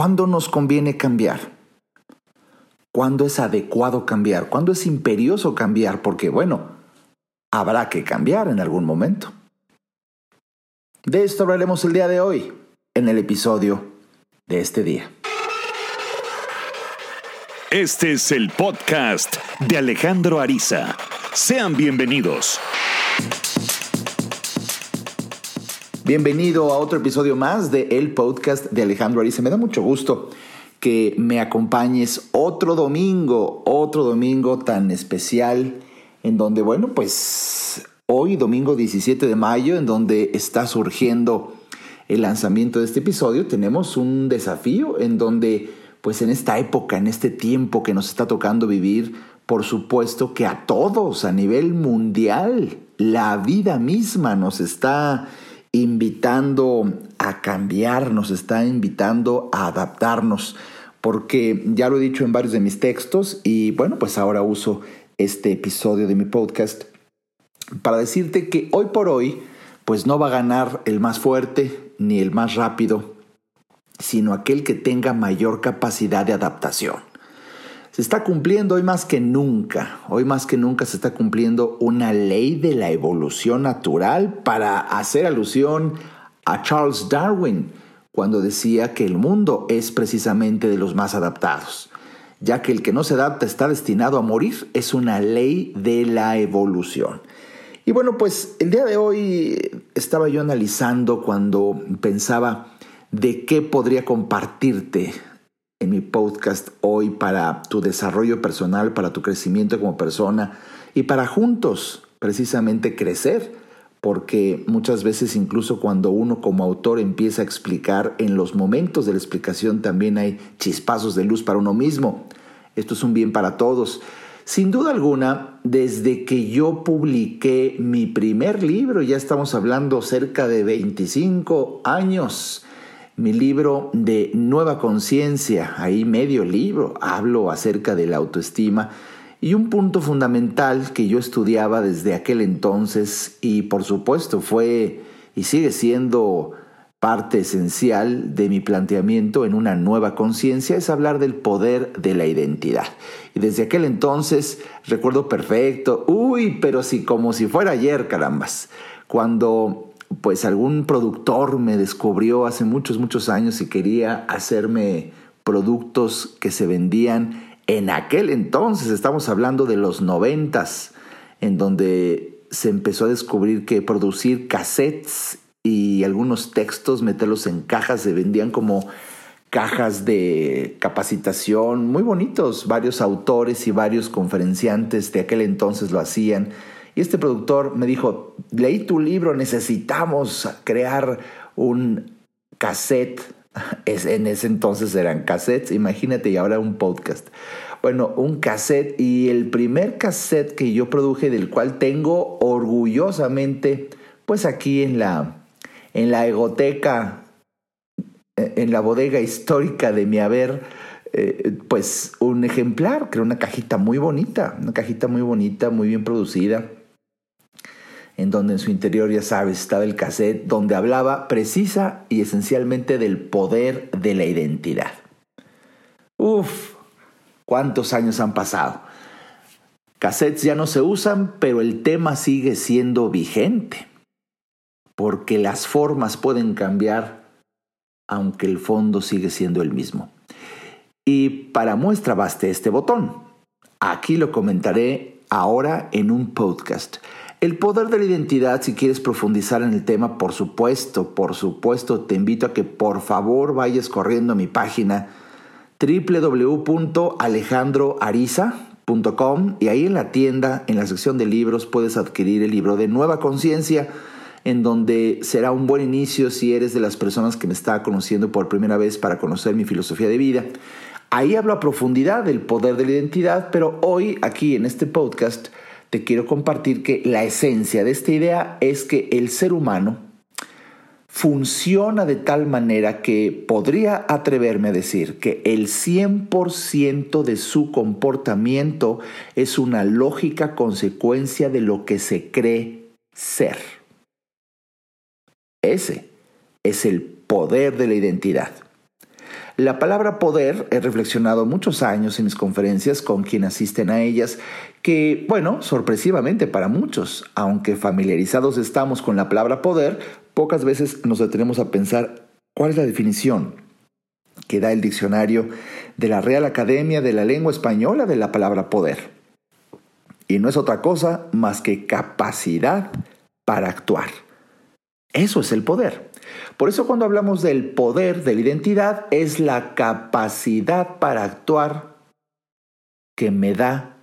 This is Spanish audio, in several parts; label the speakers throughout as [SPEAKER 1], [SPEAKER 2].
[SPEAKER 1] ¿Cuándo nos conviene cambiar? ¿Cuándo es adecuado cambiar? ¿Cuándo es imperioso cambiar? Porque, bueno, habrá que cambiar en algún momento. De esto hablaremos el día de hoy, en el episodio de este día.
[SPEAKER 2] Este es el podcast de Alejandro Ariza. Sean bienvenidos.
[SPEAKER 1] Bienvenido a otro episodio más de El Podcast de Alejandro Ariza. Me da mucho gusto que me acompañes otro domingo, otro domingo tan especial, en donde, bueno, pues hoy, domingo 17 de mayo, en donde está surgiendo el lanzamiento de este episodio, tenemos un desafío en donde, pues en esta época, en este tiempo que nos está tocando vivir, por supuesto que a todos a nivel mundial, la vida misma nos está invitando a cambiar, nos está invitando a adaptarnos, porque ya lo he dicho en varios de mis textos y bueno, pues ahora uso este episodio de mi podcast para decirte que hoy por hoy, pues no va a ganar el más fuerte ni el más rápido, sino aquel que tenga mayor capacidad de adaptación se está cumpliendo hoy más que nunca, hoy más que nunca se está cumpliendo una ley de la evolución natural para hacer alusión a Charles Darwin cuando decía que el mundo es precisamente de los más adaptados, ya que el que no se adapta está destinado a morir, es una ley de la evolución. Y bueno, pues el día de hoy estaba yo analizando cuando pensaba de qué podría compartirte en mi podcast hoy para tu desarrollo personal, para tu crecimiento como persona y para juntos precisamente crecer. Porque muchas veces incluso cuando uno como autor empieza a explicar, en los momentos de la explicación también hay chispazos de luz para uno mismo. Esto es un bien para todos. Sin duda alguna, desde que yo publiqué mi primer libro, ya estamos hablando cerca de 25 años, mi libro de Nueva Conciencia, ahí medio libro, hablo acerca de la autoestima y un punto fundamental que yo estudiaba desde aquel entonces y por supuesto fue y sigue siendo parte esencial de mi planteamiento en una nueva conciencia es hablar del poder de la identidad. Y desde aquel entonces recuerdo perfecto, uy, pero sí como si fuera ayer, carambas, cuando pues algún productor me descubrió hace muchos, muchos años y quería hacerme productos que se vendían en aquel entonces, estamos hablando de los noventas, en donde se empezó a descubrir que producir cassettes y algunos textos, meterlos en cajas, se vendían como cajas de capacitación muy bonitos. Varios autores y varios conferenciantes de aquel entonces lo hacían y este productor me dijo, leí tu libro, necesitamos crear un cassette. En ese entonces eran cassettes, imagínate, y ahora un podcast. Bueno, un cassette y el primer cassette que yo produje, del cual tengo orgullosamente, pues aquí en la, en la egoteca, en la bodega histórica de mi haber, eh, pues un ejemplar, creo una cajita muy bonita, una cajita muy bonita, muy bien producida en donde en su interior, ya sabes, estaba el cassette, donde hablaba precisa y esencialmente del poder de la identidad. Uf, ¿cuántos años han pasado? Cassettes ya no se usan, pero el tema sigue siendo vigente, porque las formas pueden cambiar, aunque el fondo sigue siendo el mismo. Y para muestra baste este botón. Aquí lo comentaré ahora en un podcast. El poder de la identidad, si quieres profundizar en el tema, por supuesto, por supuesto, te invito a que por favor vayas corriendo a mi página www.alejandroariza.com y ahí en la tienda, en la sección de libros, puedes adquirir el libro de Nueva Conciencia, en donde será un buen inicio si eres de las personas que me está conociendo por primera vez para conocer mi filosofía de vida. Ahí hablo a profundidad del poder de la identidad, pero hoy aquí en este podcast te quiero compartir que la esencia de esta idea es que el ser humano funciona de tal manera que podría atreverme a decir que el 100% de su comportamiento es una lógica consecuencia de lo que se cree ser. Ese es el poder de la identidad. La palabra poder he reflexionado muchos años en mis conferencias con quien asisten a ellas, que, bueno, sorpresivamente para muchos, aunque familiarizados estamos con la palabra poder, pocas veces nos detenemos a pensar cuál es la definición que da el diccionario de la Real Academia de la Lengua Española de la palabra poder. Y no es otra cosa más que capacidad para actuar. Eso es el poder. Por eso cuando hablamos del poder de la identidad es la capacidad para actuar que me da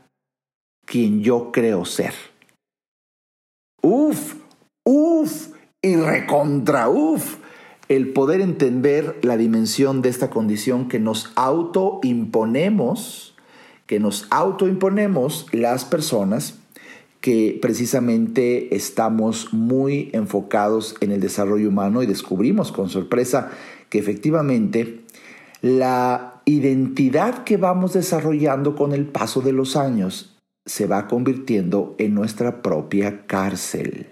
[SPEAKER 1] quien yo creo ser. Uf, uf y recontra uf. El poder entender la dimensión de esta condición que nos autoimponemos, que nos autoimponemos las personas que precisamente estamos muy enfocados en el desarrollo humano y descubrimos con sorpresa que efectivamente la identidad que vamos desarrollando con el paso de los años se va convirtiendo en nuestra propia cárcel.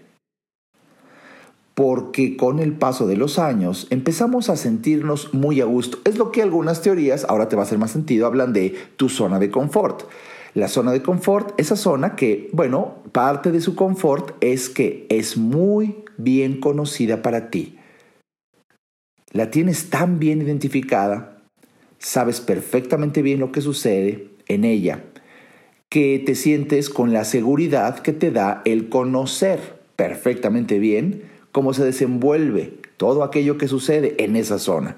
[SPEAKER 1] Porque con el paso de los años empezamos a sentirnos muy a gusto. Es lo que algunas teorías, ahora te va a hacer más sentido, hablan de tu zona de confort. La zona de confort, esa zona que, bueno, parte de su confort es que es muy bien conocida para ti. La tienes tan bien identificada, sabes perfectamente bien lo que sucede en ella, que te sientes con la seguridad que te da el conocer perfectamente bien cómo se desenvuelve todo aquello que sucede en esa zona.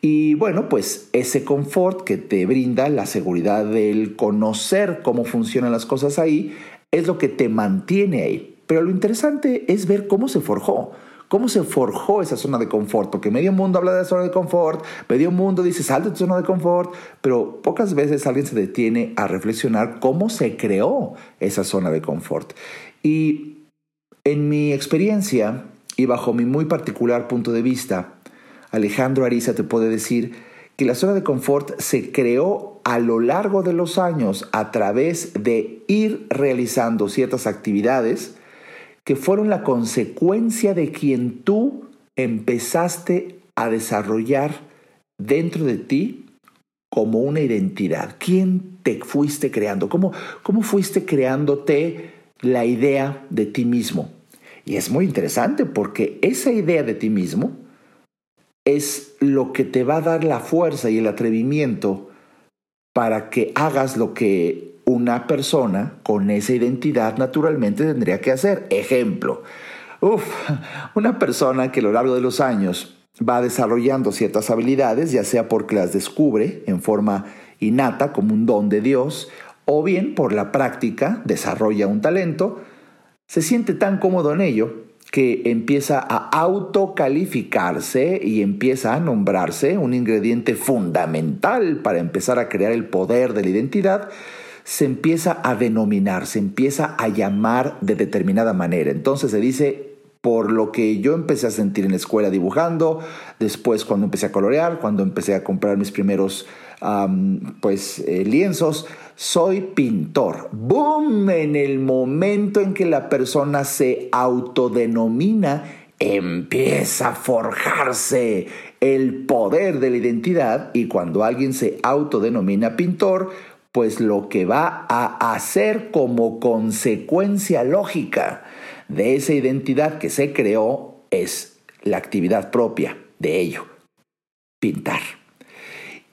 [SPEAKER 1] Y bueno, pues ese confort que te brinda la seguridad del conocer cómo funcionan las cosas ahí es lo que te mantiene ahí. Pero lo interesante es ver cómo se forjó. ¿Cómo se forjó esa zona de confort? Porque medio mundo habla de la zona de confort, medio mundo dice sal de tu zona de confort, pero pocas veces alguien se detiene a reflexionar cómo se creó esa zona de confort. Y en mi experiencia y bajo mi muy particular punto de vista, Alejandro Ariza te puede decir que la zona de confort se creó a lo largo de los años a través de ir realizando ciertas actividades que fueron la consecuencia de quien tú empezaste a desarrollar dentro de ti como una identidad. ¿Quién te fuiste creando? ¿Cómo, cómo fuiste creándote la idea de ti mismo? Y es muy interesante porque esa idea de ti mismo es lo que te va a dar la fuerza y el atrevimiento para que hagas lo que una persona con esa identidad naturalmente tendría que hacer. Ejemplo, una persona que a lo largo de los años va desarrollando ciertas habilidades, ya sea porque las descubre en forma innata como un don de Dios, o bien por la práctica desarrolla un talento, se siente tan cómodo en ello que empieza a autocalificarse y empieza a nombrarse un ingrediente fundamental para empezar a crear el poder de la identidad, se empieza a denominar, se empieza a llamar de determinada manera. Entonces se dice, por lo que yo empecé a sentir en la escuela dibujando, después cuando empecé a colorear, cuando empecé a comprar mis primeros pues, eh, lienzos, soy pintor. ¡Boom! En el momento en que la persona se autodenomina, empieza a forjarse el poder de la identidad y cuando alguien se autodenomina pintor, pues lo que va a hacer como consecuencia lógica de esa identidad que se creó es la actividad propia de ello, pintar.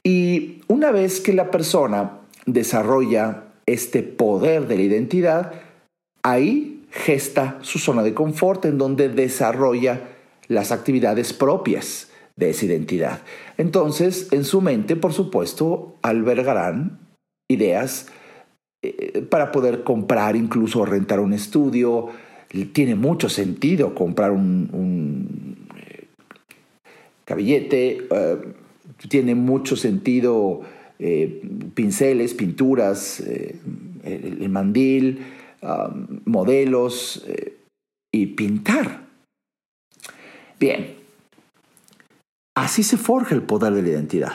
[SPEAKER 1] Y una vez que la persona desarrolla este poder de la identidad, ahí gesta su zona de confort en donde desarrolla las actividades propias de esa identidad. Entonces, en su mente, por supuesto, albergarán ideas eh, para poder comprar, incluso rentar un estudio. Tiene mucho sentido comprar un, eh, cabillete, eh, tiene mucho sentido eh, pinceles, pinturas, eh, el, mandil, modelos eh, y pintar. Bien, así se forja el poder de la identidad.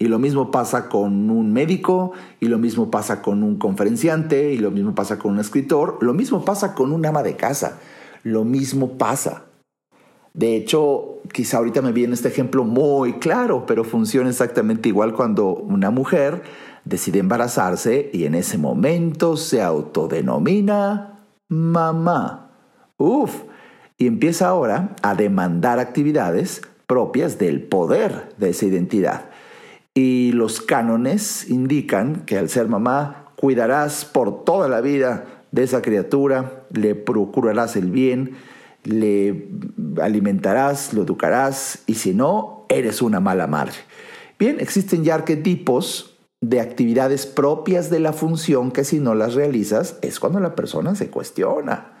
[SPEAKER 1] Y lo mismo pasa con un médico, y lo mismo pasa con un conferenciante, y lo mismo pasa con un escritor, lo mismo pasa con un ama de casa, lo mismo pasa. De hecho, quizá ahorita me viene este ejemplo muy claro, pero funciona exactamente igual cuando una mujer decide embarazarse y en ese momento se autodenomina mamá. Uf, y empieza ahora a demandar actividades propias del poder de esa identidad. Y los cánones indican que al ser mamá cuidarás por toda la vida de esa criatura, le procurarás el bien, le alimentarás, lo educarás y si no, eres una mala madre. Bien, existen ya arquetipos de actividades propias de la función que si no las realizas es cuando la persona se cuestiona.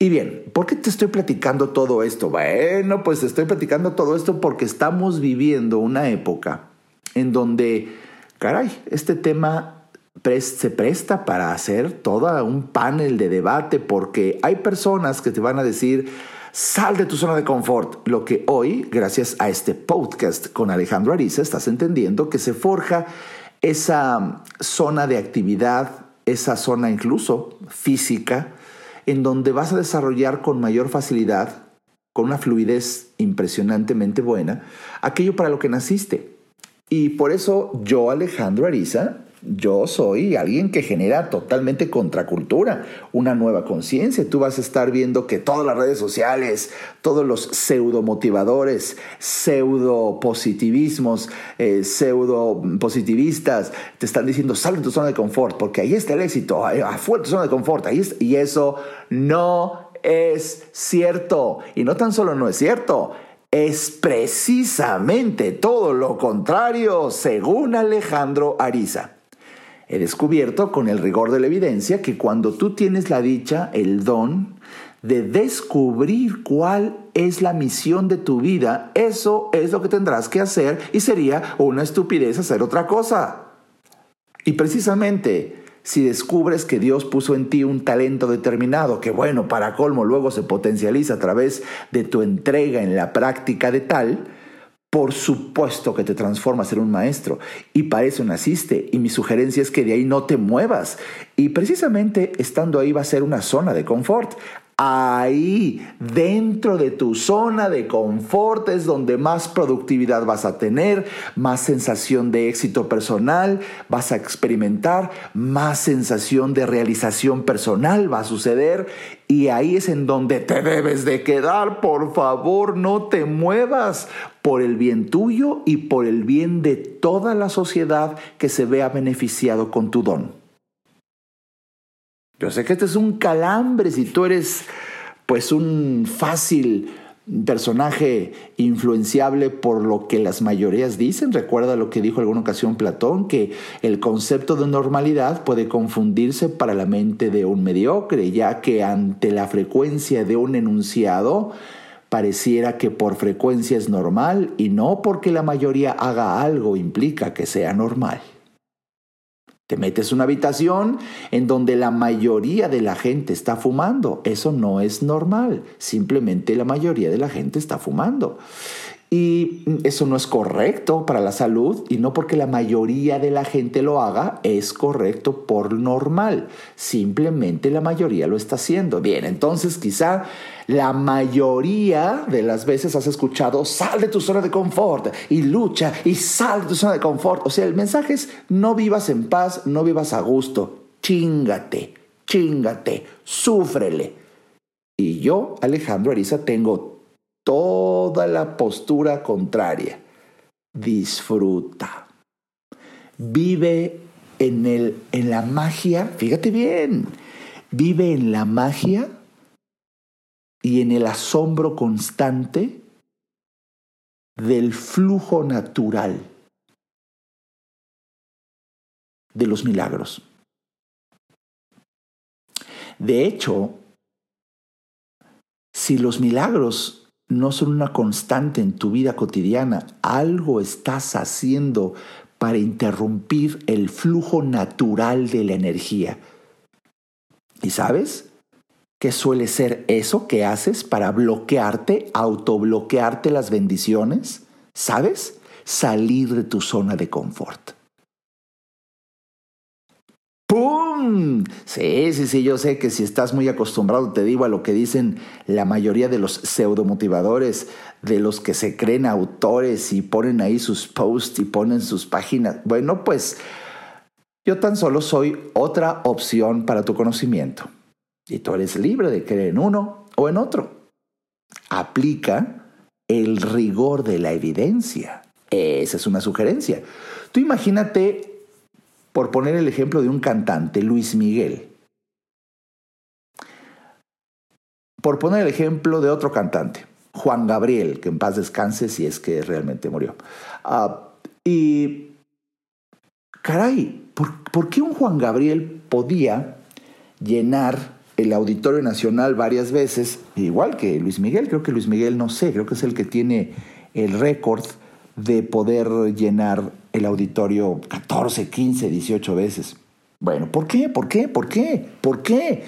[SPEAKER 1] Y bien, ¿por qué te estoy platicando todo esto? Bueno, pues te estoy platicando todo esto porque estamos viviendo una época en donde, caray, este tema se presta para hacer todo un panel de debate porque hay personas que te van a decir, sal de tu zona de confort. Lo que hoy, gracias a este podcast con Alejandro Ariza, estás entendiendo que se forja esa zona de actividad, esa zona incluso física, en donde vas a desarrollar con mayor facilidad, con una fluidez impresionantemente buena, aquello para lo que naciste. Y por eso yo, Alejandro Ariza, yo soy alguien que genera totalmente contracultura, una nueva conciencia. Tú vas a estar viendo que todas las redes sociales, todos los pseudo motivadores, pseudo positivismos, eh, pseudo positivistas, te están diciendo sal de tu zona de confort, porque ahí está el éxito, afuera tu zona de confort, ahí y eso no es cierto. Y no tan solo no es cierto, es precisamente todo lo contrario, según Alejandro Ariza. He descubierto con el rigor de la evidencia que cuando tú tienes la dicha, el don de descubrir cuál es la misión de tu vida, eso es lo que tendrás que hacer y sería una estupidez hacer otra cosa. Y precisamente si descubres que Dios puso en ti un talento determinado, que bueno, para colmo luego se potencializa a través de tu entrega en la práctica de tal, por supuesto que te transformas en un maestro. Y para eso naciste. Y mi sugerencia es que de ahí no te muevas. Y precisamente estando ahí va a ser una zona de confort. Ahí, dentro de tu zona de confort, es donde más productividad vas a tener, más sensación de éxito personal vas a experimentar, más sensación de realización personal va a suceder y ahí es en donde te debes de quedar. Por favor, no te muevas por el bien tuyo y por el bien de toda la sociedad que se vea beneficiado con tu don. Yo sé que este es un calambre si tú eres pues un fácil personaje influenciable por lo que las mayorías dicen. Recuerda lo que dijo alguna ocasión Platón, que el concepto de normalidad puede confundirse para la mente de un mediocre, ya que ante la frecuencia de un enunciado, pareciera que por frecuencia es normal y no porque la mayoría haga algo implica que sea normal. Te metes una habitación en donde la mayoría de la gente está fumando. Eso no es normal. Simplemente la mayoría de la gente está fumando. Y eso no es correcto para la salud y no porque la mayoría de la gente lo haga es correcto por normal. Simplemente la mayoría lo está haciendo. Bien, entonces quizá la mayoría de las veces has escuchado sal de tu zona de confort y lucha y sal de tu zona de confort. O sea, el mensaje es no vivas en paz, no vivas a gusto. Chingate, chingate, súfrele. Y yo, Alejandro Ariza, tengo toda la postura contraria. Disfruta. Vive en, el, en la magia, fíjate bien, vive en la magia y en el asombro constante del flujo natural de los milagros. De hecho, si los milagros no son una constante en tu vida cotidiana. Algo estás haciendo para interrumpir el flujo natural de la energía. ¿Y sabes? ¿Qué suele ser eso que haces para bloquearte, autobloquearte las bendiciones? ¿Sabes? Salir de tu zona de confort. ¡Pum! Mm, sí, sí, sí, yo sé que si estás muy acostumbrado, te digo a lo que dicen la mayoría de los pseudomotivadores, de los que se creen autores y ponen ahí sus posts y ponen sus páginas. Bueno, pues yo tan solo soy otra opción para tu conocimiento. Y tú eres libre de creer en uno o en otro. Aplica el rigor de la evidencia. Esa es una sugerencia. Tú imagínate, por poner el ejemplo de un cantante, Luis Miguel. Por poner el ejemplo de otro cantante, Juan Gabriel, que en paz descanse si es que realmente murió. Ah, y, caray, ¿por, ¿por qué un Juan Gabriel podía llenar el Auditorio Nacional varias veces, igual que Luis Miguel, creo que Luis Miguel, no sé, creo que es el que tiene el récord de poder llenar el auditorio 14, 15, 18 veces. Bueno, ¿por qué? ¿Por qué? ¿Por qué? ¿Por qué?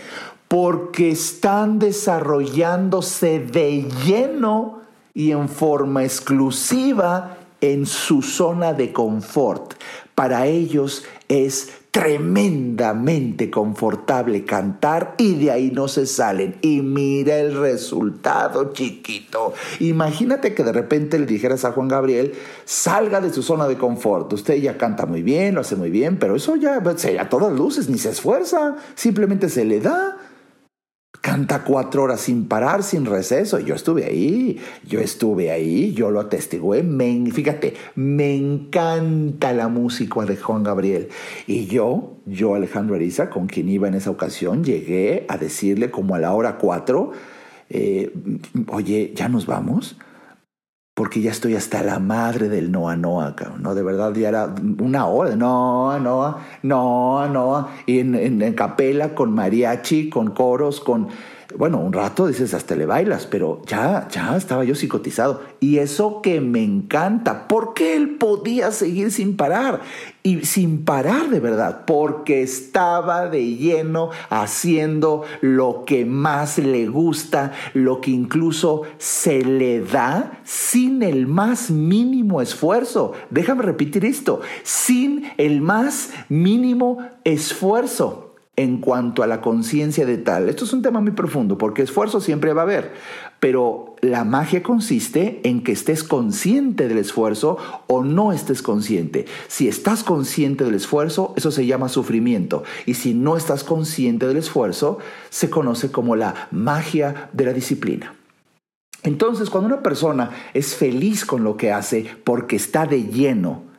[SPEAKER 1] Porque están desarrollándose de lleno y en forma exclusiva en su zona de confort. Para ellos es tremendamente confortable cantar y de ahí no se salen. Y mira el resultado, chiquito. Imagínate que de repente le dijeras a Juan Gabriel, salga de su zona de confort. Usted ya canta muy bien, lo hace muy bien, pero eso ya a todas luces, ni se esfuerza, simplemente se le da. Canta cuatro horas sin parar, sin receso. Yo estuve ahí, yo estuve ahí, yo lo atestigué. Fíjate, me encanta la música de Juan Gabriel. Y yo, yo Alejandro Ariza, con quien iba en esa ocasión, llegué a decirle como a la hora cuatro, eh, oye, ¿ya nos vamos? Porque ya estoy hasta la madre del Noa Noa, ¿no? De verdad, ya era una hora, Noa Noa, Noa Noa, y en, en capela con mariachi, con coros, con bueno, un rato dices hasta le bailas, pero ya, ya estaba yo psicotizado. Y eso que me encanta, porque él podía seguir sin parar. Y sin parar de verdad, porque estaba de lleno haciendo lo que más le gusta, lo que incluso se le da sin el más mínimo esfuerzo. Déjame repetir esto, sin el más mínimo esfuerzo en cuanto a la conciencia de tal. Esto es un tema muy profundo porque esfuerzo siempre va a haber, pero la magia consiste en que estés consciente del esfuerzo o no estés consciente. Si estás consciente del esfuerzo, eso se llama sufrimiento. Y si no estás consciente del esfuerzo, se conoce como la magia de la disciplina. Entonces, cuando una persona es feliz con lo que hace porque está de lleno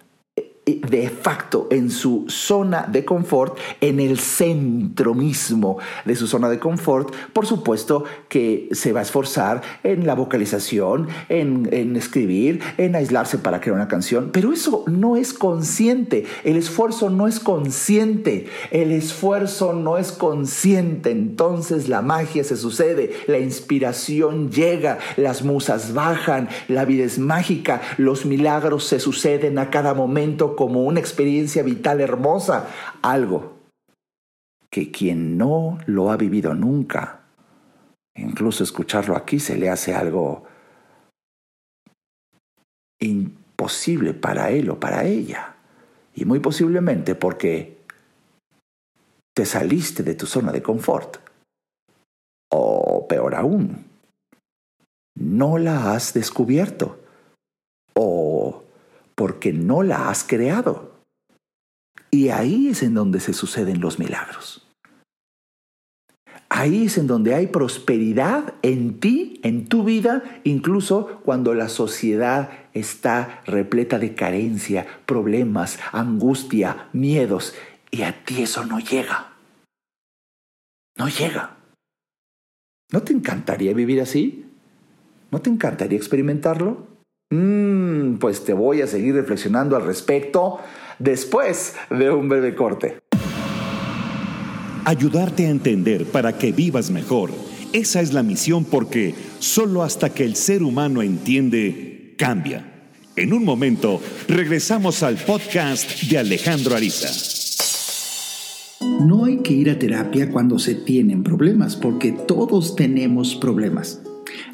[SPEAKER 1] de facto en su zona de confort, en el centro mismo de su zona de confort, por supuesto que se va a esforzar en la vocalización, en, en, escribir, en aislarse para crear una canción, pero eso no es consciente, el esfuerzo no es consciente, el esfuerzo no es consciente, entonces la magia se sucede, la inspiración llega, las musas bajan, la vida es mágica, los milagros se suceden a cada momento como una experiencia vital hermosa, algo que quien no lo ha vivido nunca, incluso escucharlo aquí se le hace algo imposible para él o para ella. Y muy posiblemente porque te saliste de tu zona de confort. O peor aún, no la has descubierto. O porque no la has creado. Y ahí es en donde se suceden los milagros. Ahí es en donde hay prosperidad en ti, en tu vida, incluso cuando la sociedad está repleta de carencia, problemas, angustia, miedos, y a ti eso no llega. No llega. ¿No te encantaría vivir así? ¿No te encantaría experimentarlo? Mm, pues te voy a seguir reflexionando al respecto después de un breve corte.
[SPEAKER 2] Ayudarte a entender para que vivas mejor. Esa es la misión porque solo hasta que el ser humano entiende, cambia. En un momento, regresamos al podcast de Alejandro Ariza.
[SPEAKER 1] No hay que ir a terapia cuando se tienen problemas, porque todos tenemos problemas.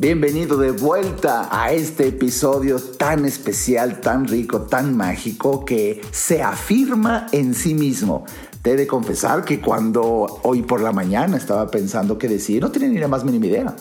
[SPEAKER 1] Bienvenido de vuelta a este episodio tan especial, tan rico, tan mágico que se afirma en sí mismo. He de confesar que cuando hoy por la mañana estaba pensando qué decir, no tenía ni la más mínima idea.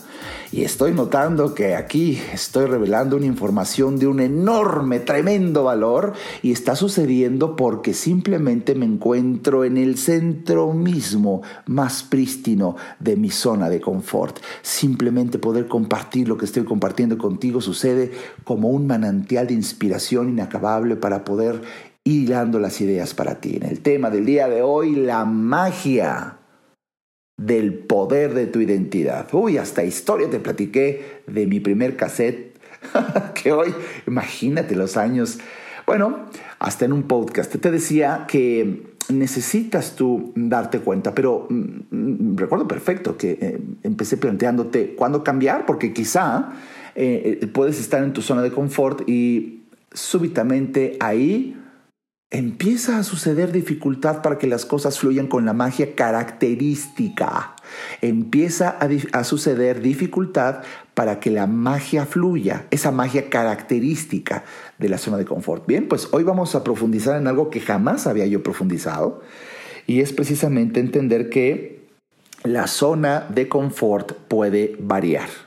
[SPEAKER 1] Y estoy notando que aquí estoy revelando una información de un enorme, tremendo valor y está sucediendo porque simplemente me encuentro en el centro mismo, más prístino de mi zona de confort. Simplemente poder compartir lo que estoy compartiendo contigo sucede como un manantial de inspiración inacabable para poder hilando las ideas para ti. En el tema del día de hoy, la magia del poder de tu identidad. Uy, hasta historia te platiqué de mi primer cassette, que hoy, imagínate los años. Bueno, hasta en un podcast te decía que necesitas tú darte cuenta, pero mm, recuerdo perfecto que eh, empecé planteándote cuándo cambiar, porque quizá eh, eh, puedes estar en tu zona de confort y súbitamente ahí empieza a suceder dificultad para que las cosas fluyan con la magia característica. Empieza a, suceder dificultad para que la magia fluya, esa magia característica de la zona de confort. Bien, pues hoy vamos a profundizar en algo que jamás había yo profundizado y es precisamente entender que la zona de confort puede variar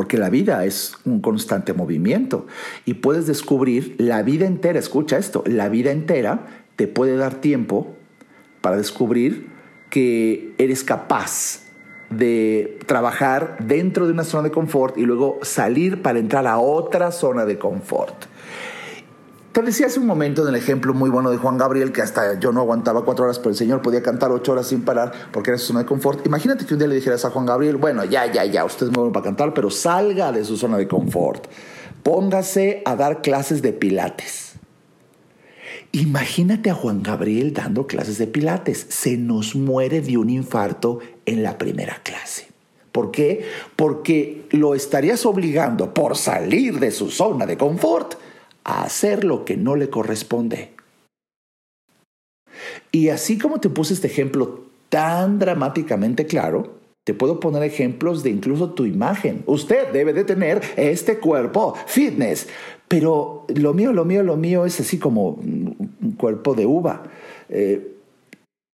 [SPEAKER 1] porque la vida es un constante movimiento y puedes descubrir la vida entera, escucha esto, la vida entera te puede dar tiempo para descubrir que eres capaz de trabajar dentro de una zona de confort y luego salir para entrar a otra zona de confort. Te decía hace un momento en el ejemplo muy bueno de Juan Gabriel que hasta yo no aguantaba cuatro horas, pero el Señor podía cantar ocho horas sin parar porque era su zona de confort. Imagínate que un día le dijeras a Juan Gabriel, bueno, ya, ya, ya, usted es muy bueno para cantar, pero salga de su zona de confort. Póngase a dar clases de pilates. Imagínate a Juan Gabriel dando clases de pilates. Se nos muere de un infarto en la primera clase. ¿Por qué? Porque lo estarías obligando por salir de su zona de confort a hacer lo que no le corresponde. Y así como te puse este ejemplo tan dramáticamente claro, te puedo poner ejemplos de incluso tu imagen. Usted debe de tener este cuerpo fitness, pero lo mío, lo mío, lo mío es así como un cuerpo de uva. Eh,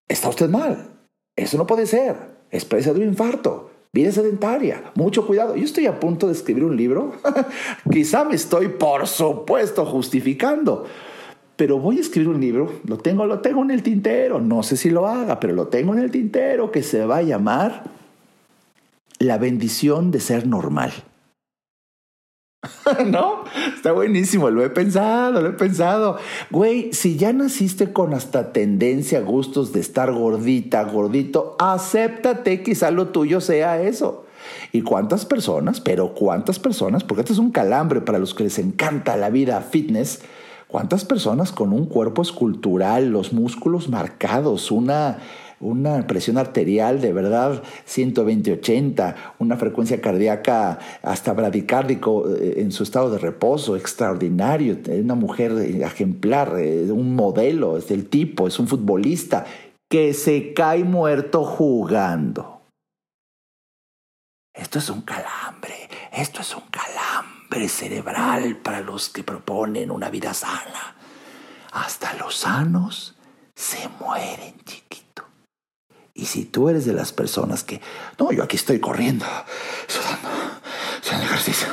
[SPEAKER 1] está usted mal. Eso no puede ser. Es presa de un infarto vida sedentaria, mucho cuidado. Yo estoy a punto de escribir un libro, quizá me estoy, por supuesto, justificando, pero voy a escribir un libro, lo tengo, lo tengo en el tintero, no sé si lo haga, pero lo tengo en el tintero que se va a llamar La bendición de ser normal. ¿No? Está buenísimo, lo he pensado, lo he pensado. Güey, si ya naciste con hasta tendencia, gustos de estar gordita, gordito, acéptate, quizá lo tuyo sea eso. ¿Y cuántas personas, pero cuántas personas, porque este es un calambre para los que les encanta la vida fitness, cuántas personas con un cuerpo escultural, los músculos marcados, una una presión arterial de verdad 120-80, una frecuencia cardíaca hasta bradicárdico eh, en su estado de reposo, extraordinario, una mujer ejemplar, eh, un modelo, es del tipo, es un futbolista que se cae muerto jugando. Esto es un calambre, esto es un calambre cerebral para los que proponen una vida sana. Hasta los sanos se mueren, chiquitos. Y si tú eres de las personas que, no, yo aquí estoy corriendo, sudando, haciendo ejercicio,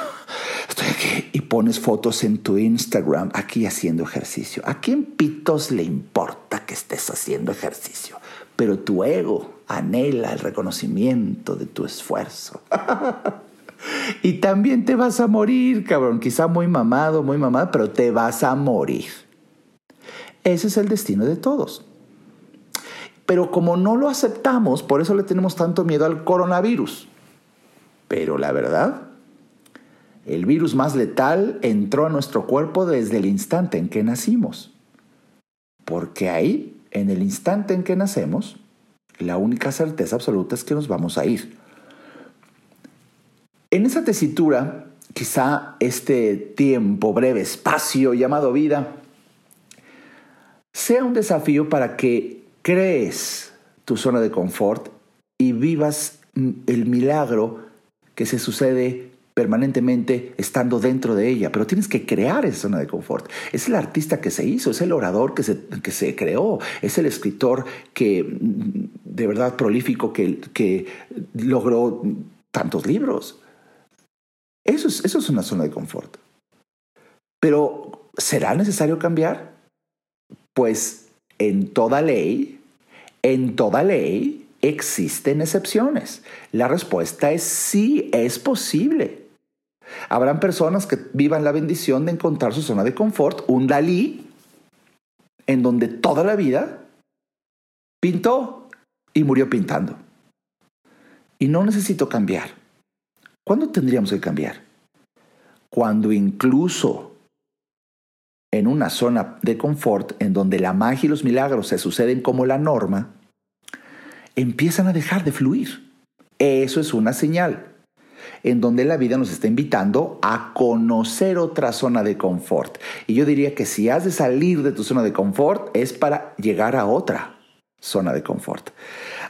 [SPEAKER 1] estoy aquí y pones fotos en tu Instagram aquí haciendo ejercicio, ¿a quién pitos le importa que estés haciendo ejercicio? pero tu ego anhela el reconocimiento de tu esfuerzo. y también te vas a morir, cabrón, quizá muy mamado, muy mamada, pero te vas a morir. Ese es el destino de todos. Pero como no lo aceptamos, por eso le tenemos tanto miedo al coronavirus. Pero la verdad, el virus más letal entró a nuestro cuerpo desde el instante en que nacimos. Porque ahí, en el instante en que nacemos, la única certeza absoluta es que nos vamos a ir. En esa tesitura, quizá este tiempo, breve espacio llamado vida, sea un desafío para que crees tu zona de confort y vivas el milagro que se sucede permanentemente estando dentro de ella, pero tienes que crear esa zona de confort. Es el artista que se hizo, es el orador que se, que se creó, es el escritor que de verdad prolífico que, que logró tantos libros. Eso es, eso es una zona de confort. Pero, ¿será necesario cambiar? Pues en toda ley, en toda ley existen excepciones. La respuesta es sí, es posible. Habrán personas que vivan la bendición de encontrar su zona de confort, un Dalí, en donde toda la vida pintó y murió pintando. Y no necesito cambiar. ¿Cuándo tendríamos que cambiar? Cuando incluso en una zona de confort en donde la magia y los milagros se suceden como la norma, empiezan a dejar de fluir. Eso es una señal en donde la vida nos está invitando a conocer otra zona de confort. Y yo diría que si has de salir de tu zona de confort es para llegar a otra zona de confort.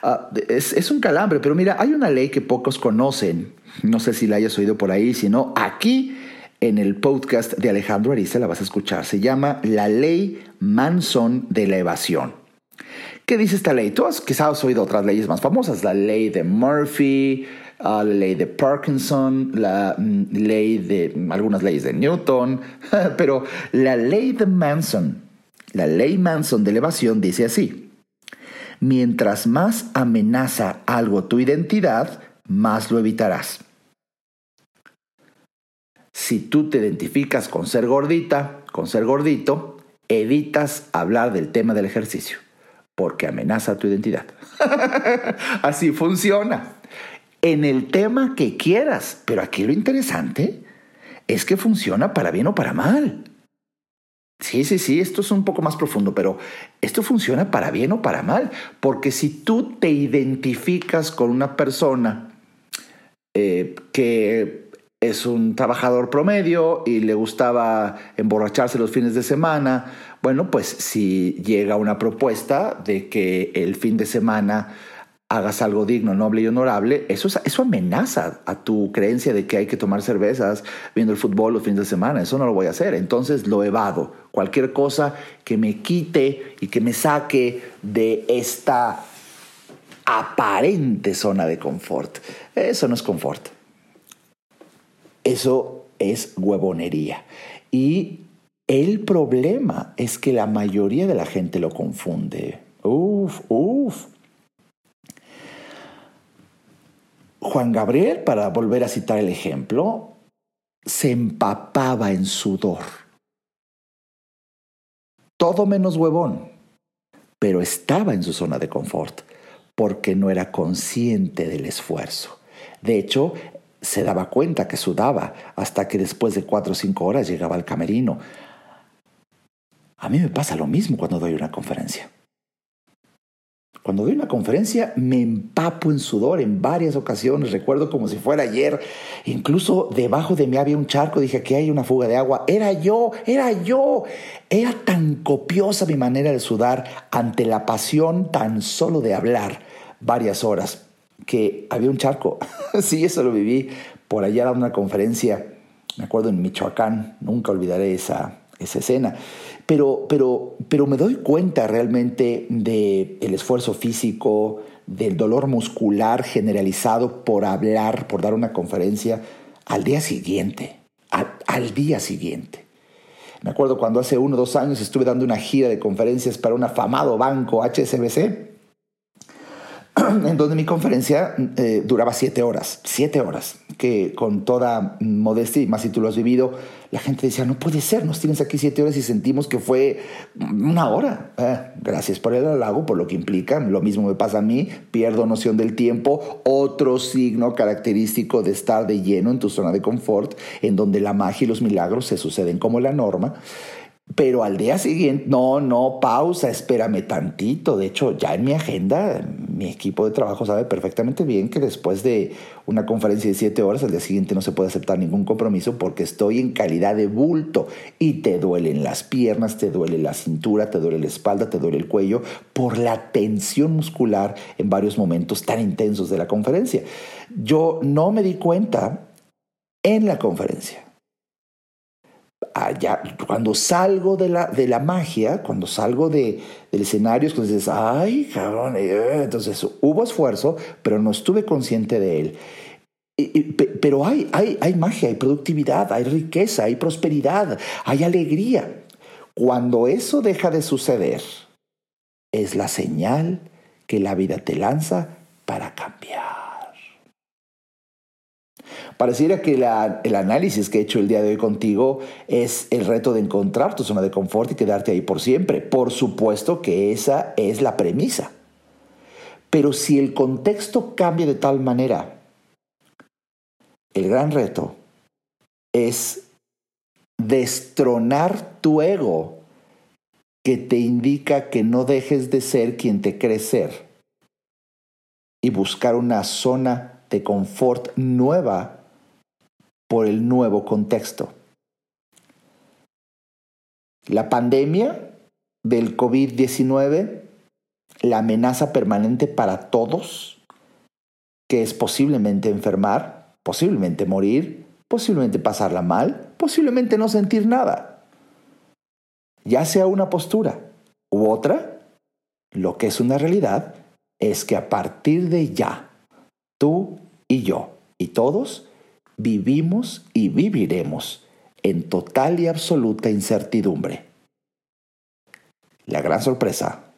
[SPEAKER 1] Ah, es, un calambre, pero mira, hay una ley que pocos conocen. No sé si la hayas oído por ahí, sino aquí en el podcast de Alejandro Ariza la vas a escuchar. Se llama la ley Manson de la evasión. ¿Qué dice esta ley? Tú has quizás oído otras leyes más famosas, la ley de Murphy, la ley de Parkinson, la mm, ley de algunas leyes de Newton, pero la ley de Manson, la ley Manson de elevación dice así: mientras más amenaza algo tu identidad, más lo evitarás. Si tú te identificas con ser gordita, con ser gordito, evitas hablar del tema del ejercicio, porque amenaza tu identidad. Así funciona en el tema que quieras. Pero aquí lo interesante es que funciona para bien o para mal. Sí, sí, sí, esto es un poco más profundo, pero esto funciona para bien o para mal, porque si tú te identificas con una persona eh, que es un trabajador promedio y le gustaba emborracharse los fines de semana, bueno, pues si llega una propuesta de que el fin de semana hagas algo digno, noble y honorable, eso, eso amenaza a tu creencia de que hay que tomar cervezas viendo el fútbol los fines de semana. Eso no lo voy a hacer. Entonces lo evado. Cualquier cosa que me quite y que me saque de esta aparente zona de confort. Eso no es confort. Eso es huevonería. Y el problema es que la mayoría de la gente lo confunde. Uf, uf. Juan Gabriel, para volver a citar el ejemplo, se empapaba en sudor. Todo menos huevón, pero estaba en su zona de confort porque no era consciente del esfuerzo. De hecho, se daba cuenta que sudaba hasta que después de cuatro o cinco horas llegaba al camerino. A mí me pasa lo mismo cuando doy una conferencia. Cuando doy una conferencia me empapo en sudor en varias ocasiones, recuerdo como si fuera ayer, incluso debajo de mí había un charco, dije aquí hay una fuga de agua, era yo, era yo, era tan copiosa mi manera de sudar ante la pasión tan solo de hablar varias horas, que había un charco, sí, eso lo viví, por allá era una conferencia, me acuerdo en Michoacán, nunca olvidaré esa, esa escena. Pero, pero, pero me doy cuenta realmente del el esfuerzo físico, del dolor muscular generalizado por hablar, por dar una conferencia al día siguiente, al, día siguiente. Me acuerdo cuando hace uno o dos años estuve dando una gira de conferencias para un afamado banco HSBC. en donde mi conferencia eh, duraba siete horas, siete horas, que con toda modestia, y más si tú lo has vivido, la gente decía, no puede ser, nos tienes aquí siete horas y sentimos que fue una hora. Eh, gracias por el halago, por lo que implica, lo mismo me pasa a mí, pierdo noción del tiempo, otro signo característico de estar de lleno en tu zona de confort, en donde la magia y los milagros se suceden como la norma. Pero al día siguiente, no, no, pausa, espérame tantito. De hecho, ya en mi agenda, mi equipo de trabajo sabe perfectamente bien que después de una conferencia de siete horas, al día siguiente no se puede aceptar ningún compromiso porque estoy en calidad de bulto y te duelen las piernas, te duele la cintura, te duele la espalda, te duele el cuello por la tensión muscular en varios momentos tan intensos de la conferencia. Yo no me di cuenta en la conferencia allá, cuando salgo de la, de la magia, cuando salgo de, del escenario, es cuando dices, ay, cabrón, eh", entonces hubo esfuerzo, pero no estuve consciente de él. pero hay, hay, hay magia, hay productividad, hay riqueza, hay prosperidad, hay alegría. Cuando eso deja de suceder, es la señal que la vida te lanza para cambiar. Pareciera que el análisis que he hecho el día de hoy contigo es el reto de encontrar tu zona de confort y quedarte ahí por siempre. Por supuesto que esa es la premisa. Pero si el contexto cambia de tal manera, el gran reto es destronar tu ego que te indica que no dejes de ser quien te crees ser y buscar una zona de confort nueva por el nuevo contexto. La pandemia del COVID-19, la amenaza permanente para todos, que es posiblemente enfermar, posiblemente morir, posiblemente pasarla mal, posiblemente no sentir nada. Ya sea una postura u otra, lo que es una realidad es que a partir de ya, tú y yo y todos vivimos y viviremos en total y absoluta incertidumbre. La gran sorpresa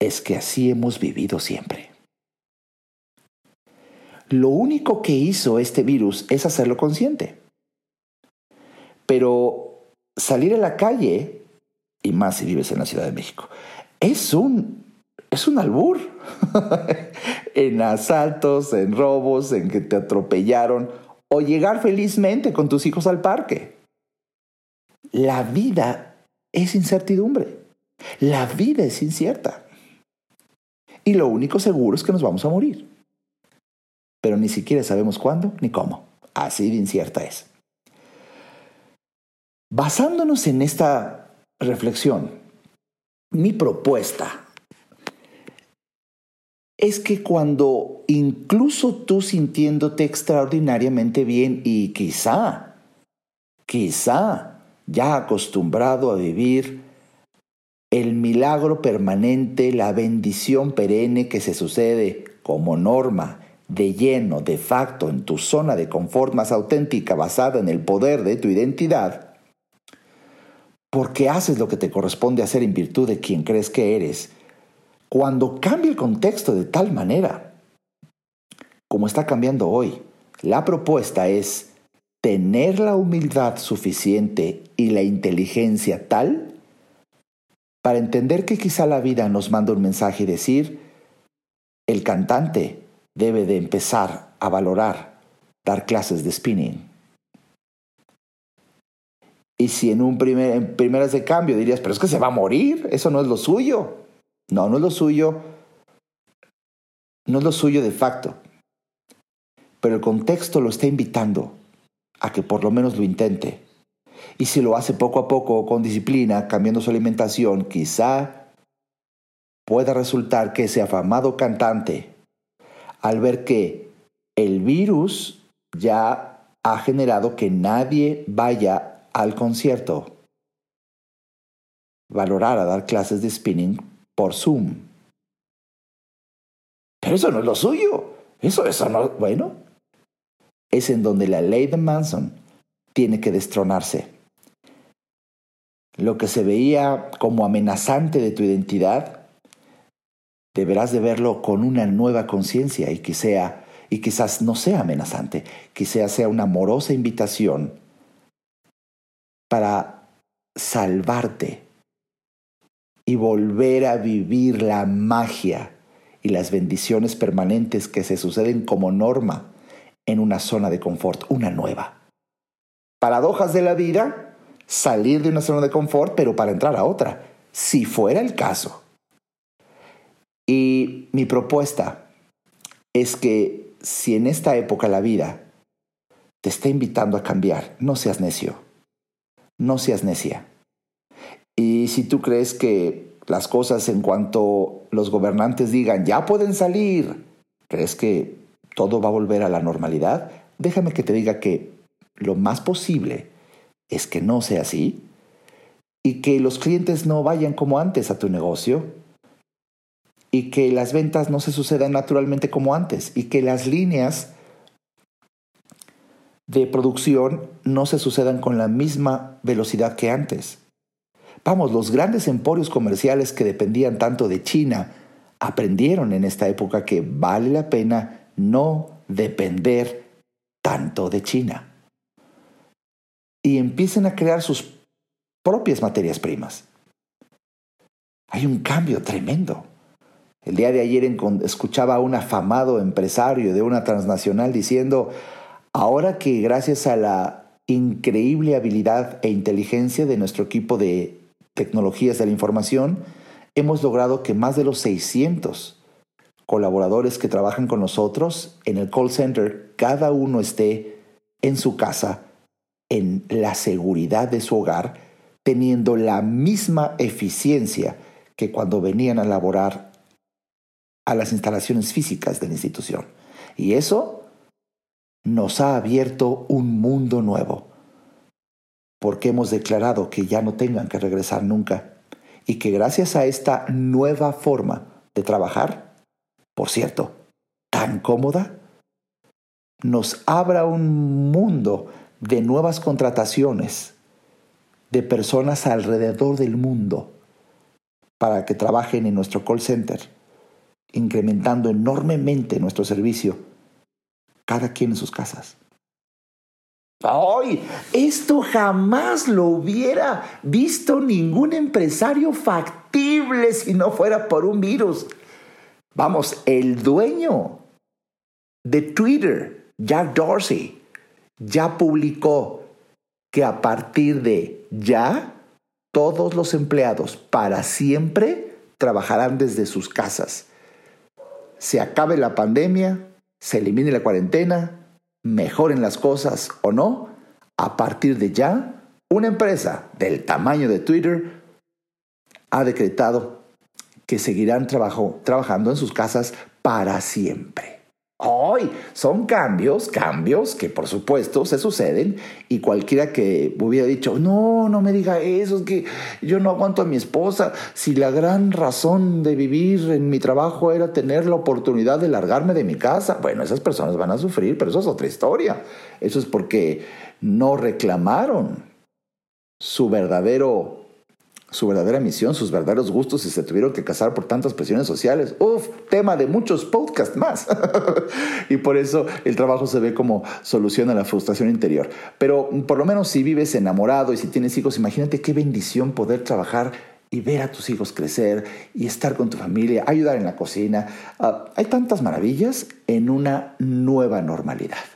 [SPEAKER 1] es que así hemos vivido siempre. Lo único que hizo este virus es hacerlo consciente. Pero salir a la calle, y más si vives en la Ciudad de México, es un, es un albur. en asaltos, en robos, en que te atropellaron o llegar felizmente con tus hijos al parque. La vida es incertidumbre. La vida es incierta. Y lo único seguro es que nos vamos a morir. Pero ni siquiera sabemos cuándo ni cómo. Así de incierta es. Basándonos en esta reflexión, mi propuesta es que cuando incluso tú sintiéndote extraordinariamente bien y quizá, quizá ya acostumbrado a vivir el milagro permanente, la bendición perenne que se sucede como norma, de lleno, de facto, en tu zona de confort más auténtica basada en el poder de tu identidad, porque haces lo que te corresponde hacer en virtud de quien crees que eres, cuando cambia el contexto de tal manera, como está cambiando hoy, la propuesta es tener la humildad suficiente y la inteligencia tal para entender que quizá la vida nos manda un mensaje y decir, el cantante debe de empezar a valorar dar clases de spinning. Y si en un primer, en primeras de cambio dirías, pero es que se va a morir, eso no es lo suyo. No, no es lo suyo. No es lo suyo de facto. Pero el contexto lo está invitando a que por lo menos lo intente. Y si lo hace poco a poco, con disciplina, cambiando su alimentación, quizá pueda resultar que ese afamado cantante, al ver que el virus ya ha generado que nadie vaya al concierto, valorar a dar clases de spinning por Zoom. Pero eso no es lo suyo. Eso, eso no, bueno. Es en donde la ley de Manson tiene que destronarse. Lo que se veía como amenazante de tu identidad deberás de verlo con una nueva conciencia y que sea y quizás no sea amenazante, quizás sea una amorosa invitación para salvarte y volver a vivir la magia y las bendiciones permanentes que se suceden como norma en una zona de confort, una nueva. Paradojas de la vida, salir de una zona de confort, pero para entrar a otra, si fuera el caso. Y mi propuesta es que si en esta época la vida te está invitando a cambiar, no seas necio, no seas necia. Y si tú crees que las cosas en cuanto los gobernantes digan, ya pueden salir, crees que todo va a volver a la normalidad, déjame que te diga que lo más posible es que no sea así y que los clientes no vayan como antes a tu negocio y que las ventas no se sucedan naturalmente como antes y que las líneas de producción no se sucedan con la misma velocidad que antes. Vamos, los grandes emporios comerciales que dependían tanto de China aprendieron en esta época que vale la pena no depender tanto de China. Y empiecen a crear sus propias materias primas. Hay un cambio tremendo. El día de ayer escuchaba a un afamado empresario de una transnacional diciendo, ahora que gracias a la increíble habilidad e inteligencia de nuestro equipo de tecnologías de la información, hemos logrado que más de los 600 colaboradores que trabajan con nosotros en el call center, cada uno esté en su casa, en la seguridad de su hogar, teniendo la misma eficiencia que cuando venían a laborar a las instalaciones físicas de la institución. Y eso nos ha abierto un mundo nuevo, porque hemos declarado que ya no tengan que regresar nunca y que gracias a esta nueva forma de trabajar, por cierto, tan cómoda, nos abra un mundo de nuevas contrataciones de personas alrededor del mundo para que trabajen en nuestro call center, incrementando enormemente nuestro servicio, cada quien en sus casas. ¡Ay! Esto jamás lo hubiera visto ningún empresario factible si no fuera por un virus. Vamos, el dueño de Twitter, Jack Dorsey, ya publicó que a partir de ya todos los empleados para siempre trabajarán desde sus casas. Se acabe la pandemia, se elimine la cuarentena, mejoren las cosas o no, a partir de ya, una empresa del tamaño de Twitter ha decretado que seguirán trabajando en sus casas para siempre. Hoy son cambios, cambios que por supuesto se suceden y cualquiera que hubiera dicho, no, no me diga eso, es que yo no aguanto a mi esposa, si la gran razón de vivir en mi trabajo era tener la oportunidad de largarme de mi casa, bueno, esas personas van a sufrir, pero eso es otra historia. Eso es porque no reclamaron su verdadero su verdadera misión, sus verdaderos gustos y se tuvieron que casar por tantas presiones sociales. Uf, tema de muchos podcasts más. y por eso el trabajo se ve como solución a la frustración interior. Pero por lo menos si vives enamorado y si tienes hijos, imagínate qué bendición poder trabajar y ver a tus hijos crecer y estar con tu familia, ayudar en la cocina. Ah, hay tantas maravillas en una nueva normalidad.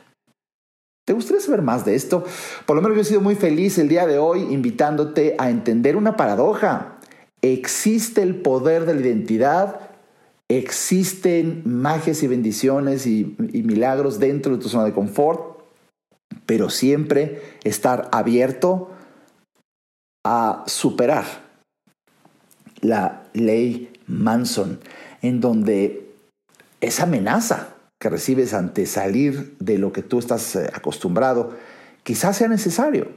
[SPEAKER 1] ¿Te gustaría saber más de esto? Por lo menos yo he sido muy feliz el día de hoy invitándote a entender una paradoja. Existe el poder de la identidad, existen magias y bendiciones y, milagros dentro de tu zona de confort, pero siempre estar abierto a superar la ley Manson, en donde esa amenaza que recibes ante salir de lo que tú estás eh, acostumbrado, quizás sea necesario.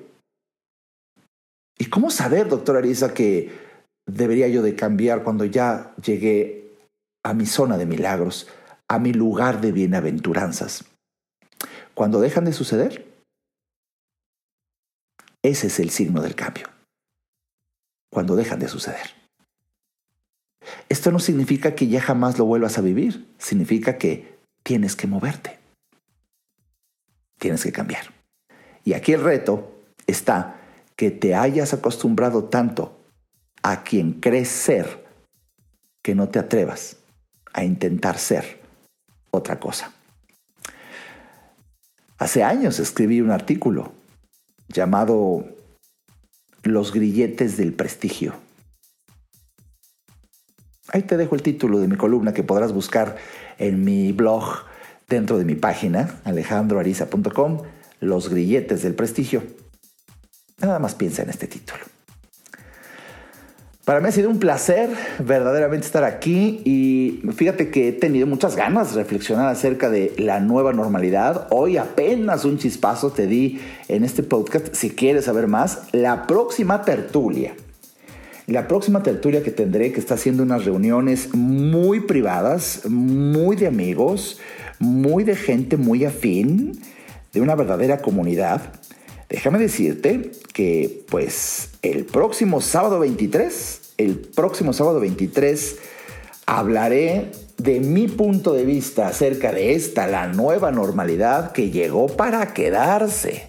[SPEAKER 1] ¿Y cómo saber, doctor Arisa, que debería yo de cambiar cuando ya llegué a mi zona de milagros, a mi lugar de bienaventuranzas? Cuando dejan de suceder, ese es el signo del cambio. Cuando dejan de suceder. Esto no significa que ya jamás lo vuelvas a vivir, significa que tienes que moverte, tienes que cambiar. Y aquí el reto está que te hayas acostumbrado tanto a quien crees ser que no te atrevas a intentar ser otra cosa. Hace años escribí un artículo llamado Los grilletes del prestigio. Ahí te dejo el título de mi columna que podrás buscar en mi blog dentro de mi página, alejandroariza.com, Los grilletes del prestigio. Nada más piensa en este título. Para mí ha sido un placer verdaderamente estar aquí y fíjate que he tenido muchas ganas de reflexionar acerca de la nueva normalidad. Hoy apenas un chispazo te di en este podcast. Si quieres saber más, la próxima tertulia. La próxima tertulia que tendré, que está haciendo unas reuniones muy privadas, muy de amigos, muy de gente muy afín, de una verdadera comunidad Déjame decirte que pues el próximo sábado 23, el próximo sábado 23 hablaré de mi punto de vista acerca de esta, la nueva normalidad que llegó para quedarse.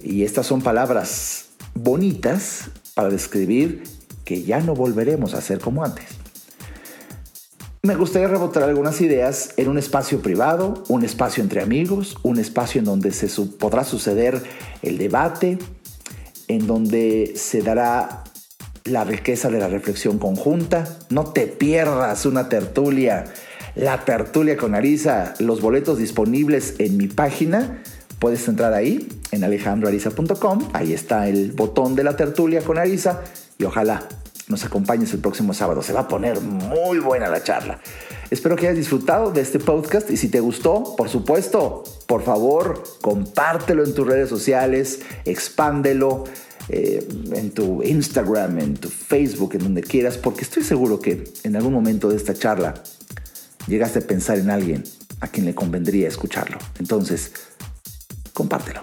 [SPEAKER 1] Y estas son palabras bonitas para describir que ya no volveremos a ser como antes me gustaría rebotar algunas ideas en un espacio privado, un espacio entre amigos, un espacio en donde se podrá suceder el debate, en donde se dará la riqueza de la reflexión conjunta. No te pierdas una tertulia, la tertulia con Arisa, los boletos disponibles en mi página. Puedes entrar ahí en alejandroarisa.com, ahí está el botón de la tertulia con Arisa y ojalá nos acompañes el próximo sábado. Se va a poner muy buena la charla. Espero que hayas disfrutado de este podcast y si te gustó, por supuesto, por favor, compártelo en tus redes sociales, expándelo eh, en tu Instagram, en tu Facebook, en donde quieras, porque estoy seguro que en algún momento de esta charla llegaste a pensar en alguien a quien le convendría escucharlo. Entonces, compártelo.